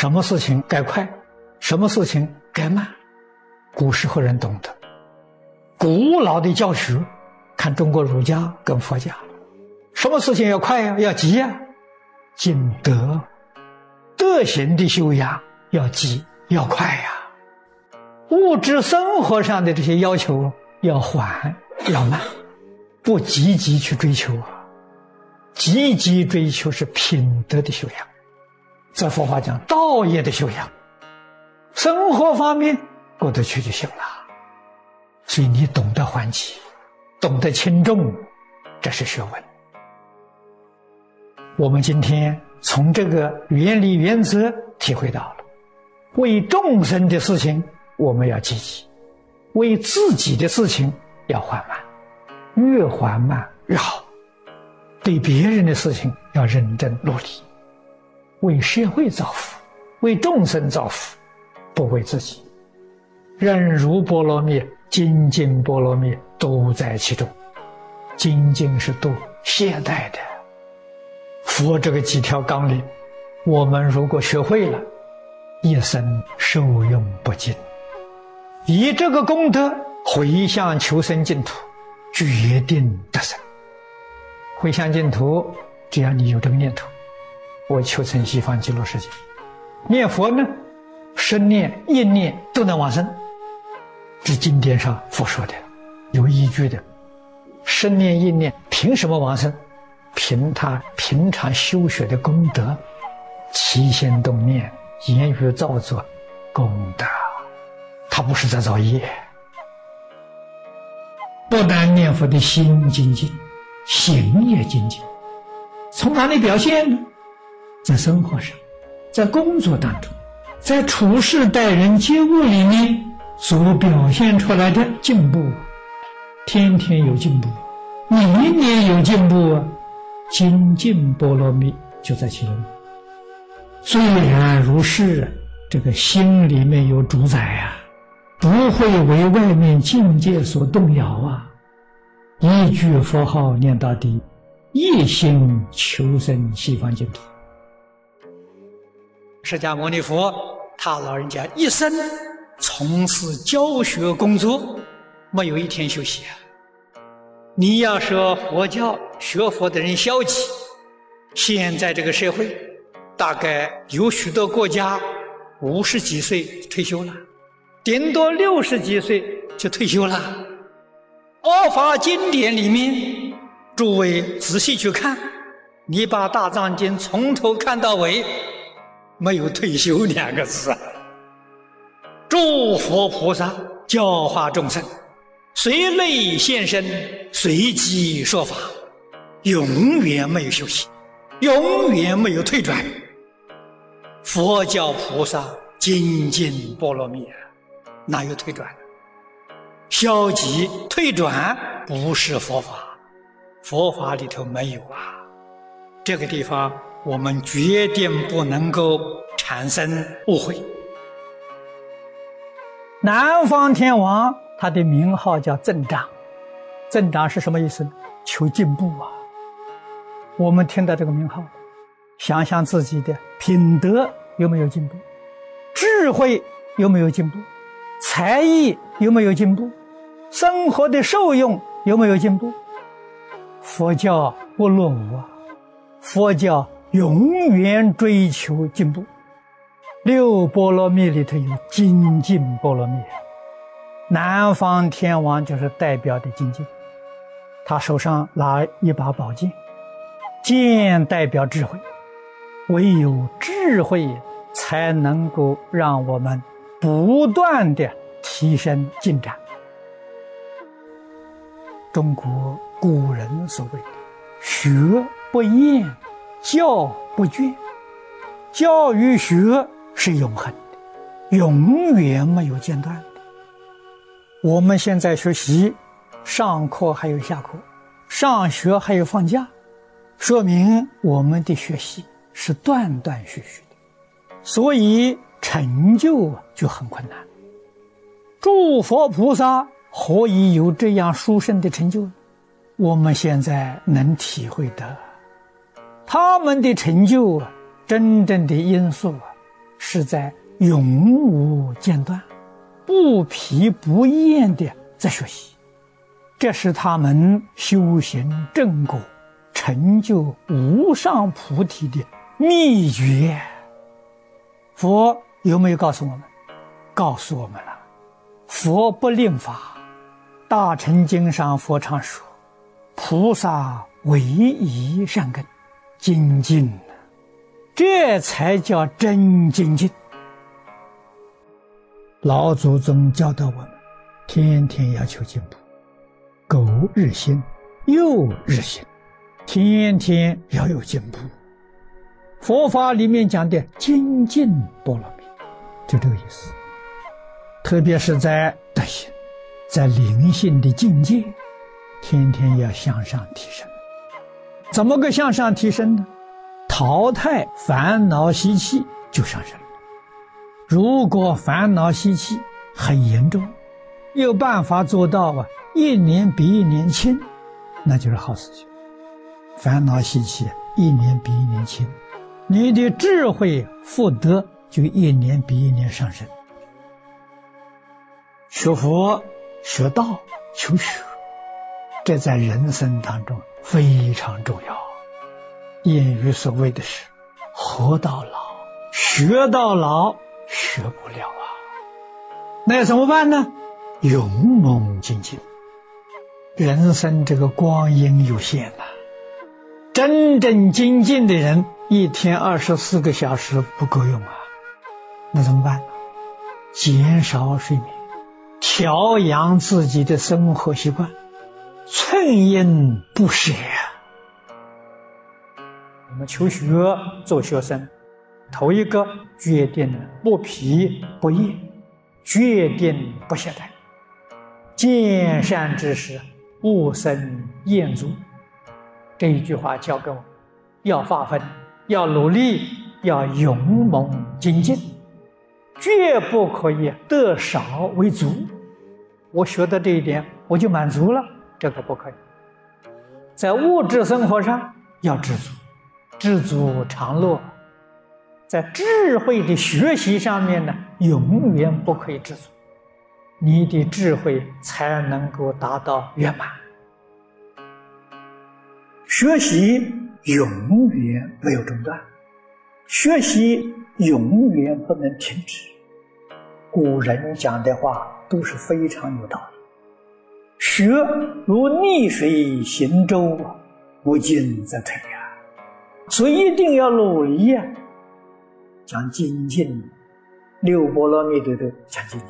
什么事情该快，什么事情该慢。古时候人懂得，古老的教学，看中国儒家跟佛家，什么事情要快呀，要急呀，尽德，德行的修养要急要快呀。物质生活上的这些要求要缓要慢，不积极去追求啊。积极追求是品德的修养，在佛法讲道业的修养，生活方面过得去就行了。所以你懂得缓急，懂得轻重，这是学问。我们今天从这个原理原则体会到了，为众生的事情我们要积极，为自己的事情要缓慢，越缓慢越好。对别人的事情要认真努力，为社会造福，为众生造福，不为自己。忍辱波罗蜜，精进波罗蜜都在其中。精进是度现代的佛这个几条纲领，我们如果学会了，一生受用不尽。以这个功德回向求生净土，决定得生。回向净土，只要你有这个念头，我求成西方极乐世界。念佛呢，生念、意念都能往生。这经典上佛说的，有依据的。生念、意念凭什么往生？凭他平常修学的功德，起心动念、言语造作功德，他不是在造业。不但念佛的心精进。行也精进，从哪里表现呢？在生活上，在工作当中，在处事待人接物里面所表现出来的进步，天天有进步，年年有进步啊！精进波罗蜜就在其中。虽然如是，这个心里面有主宰啊，不会为外面境界所动摇啊。一句佛号念到底，一心求生西方净土。释迦牟尼佛，他老人家一生从事教学工作，没有一天休息啊！你要说佛教学佛的人消极，现在这个社会，大概有许多国家五十几岁退休了，顶多六十几岁就退休了。佛法经典里面，诸位仔细去看，你把大藏经从头看到尾，没有退休两个字啊！诸佛菩萨教化众生，随类现身，随机说法，永远没有休息，永远没有退转。佛教菩萨精进波罗蜜，哪有退转？消极退转不是佛法，佛法里头没有啊。这个地方我们决定不能够产生误会。南方天王他的名号叫镇长，镇长是什么意思？求进步啊。我们听到这个名号，想想自己的品德有没有进步，智慧有没有进步，才艺有没有进步。生活的受用有没有进步？佛教不落伍啊！佛教永远追求进步。六波罗蜜里头有精进波罗蜜，南方天王就是代表的精进。他手上拿一把宝剑，剑代表智慧，唯有智慧才能够让我们不断的提升进展。中国古人所谓“学不厌，教不倦”，教育学是永恒的，永远没有间断的。我们现在学习，上课还有下课，上学还有放假，说明我们的学习是断断续续的，所以成就就很困难。诸佛菩萨。何以有这样殊胜的成就？我们现在能体会的，他们的成就啊，真正的因素啊，是在永无间断、不疲不厌的在学习，这是他们修行正果、成就无上菩提的秘诀。佛有没有告诉我们？告诉我们了。佛不令法，《大乘经》上佛常说：“菩萨唯一善根，精进。”这才叫真精进。老祖宗教导我们，天天要求进步，苟日新，又日新，天天要有进步。佛法里面讲的精进波罗蜜，就这个意思。特别是在德行、在灵性的境界，天天要向上提升。怎么个向上提升呢？淘汰烦恼习气就上升了。如果烦恼习气很严重，有办法做到啊，一年比一年轻，那就是好事情。烦恼习气一年比一年轻，你的智慧福德就一年比一年上升。学佛、学道、求学，这在人生当中非常重要。谚语所谓的是“活到老，学到老，学不了啊”，那要怎么办呢？勇猛精进。人生这个光阴有限呐，真正精进的人，一天二十四个小时不够用啊，那怎么办？减少睡眠，调养自己的生活习惯，寸阴不舍。我们求学做学生，头一个决定不疲不厌，决定不懈怠，见善知识，勿生厌足。这一句话教给我：要发奋，要努力，要勇猛精进，绝不可以得少为足。我学的这一点，我就满足了，这个不可以。在物质生活上要知足。知足常乐，在智慧的学习上面呢，永远不可以知足，你的智慧才能够达到圆满。学习永远没有中断，学习永远不能停止。古人讲的话都是非常有道理。学如逆水行舟，不进则退呀。所以一定要努力呀！讲精进，六波罗蜜多都讲精进。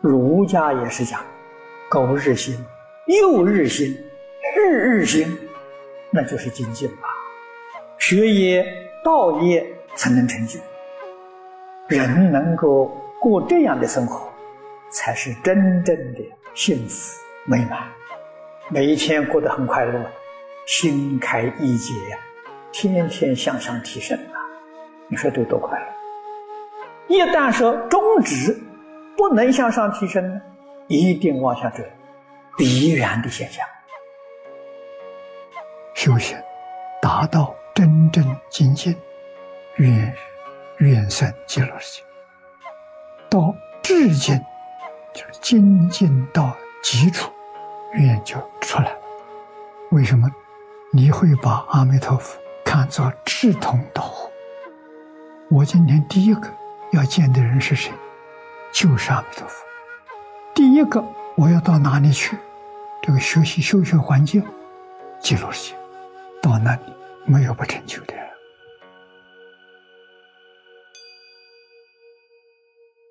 儒家也是讲，苟日新，又日新，日日新，那就是精进吧。学业、道业才能成就。人能够过这样的生活，才是真正的幸福美满。每一天过得很快乐，心开意解。天天向上提升啊！你说这多快乐！一旦说终止，不能向上提升呢，一定往下坠，必然的现象。修行达到真正精进，愿愿生极乐世界。到至精，就是精进到基础，愿就出来了。为什么？你会把阿弥陀佛。看作志同道合。我今天第一个要见的人是谁？就是阿弥陀佛。第一个我要到哪里去？这个学习修学环境，极乐世界。到那里没有不成就的人。